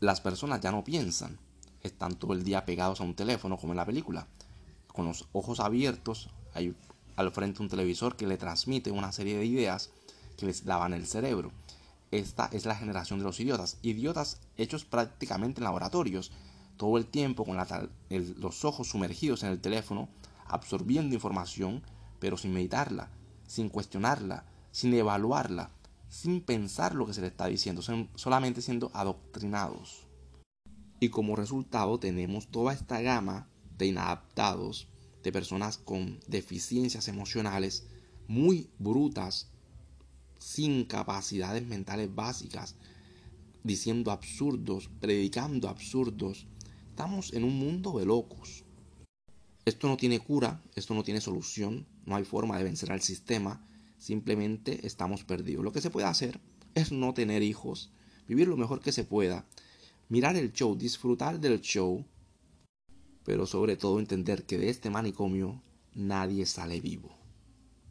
las personas ya no piensan, están todo el día pegados a un teléfono como en la película, con los ojos abiertos, hay al frente un televisor que le transmite una serie de ideas que les lavan el cerebro. Esta es la generación de los idiotas, idiotas hechos prácticamente en laboratorios, todo el tiempo con los ojos sumergidos en el teléfono, absorbiendo información, pero sin meditarla, sin cuestionarla, sin evaluarla, sin pensar lo que se le está diciendo, solamente siendo adoctrinados. Y como resultado tenemos toda esta gama de inadaptados, de personas con deficiencias emocionales muy brutas, sin capacidades mentales básicas, diciendo absurdos, predicando absurdos. Estamos en un mundo de locos. Esto no tiene cura, esto no tiene solución, no hay forma de vencer al sistema, simplemente estamos perdidos. Lo que se puede hacer es no tener hijos, vivir lo mejor que se pueda, mirar el show, disfrutar del show, pero sobre todo entender que de este manicomio nadie sale vivo.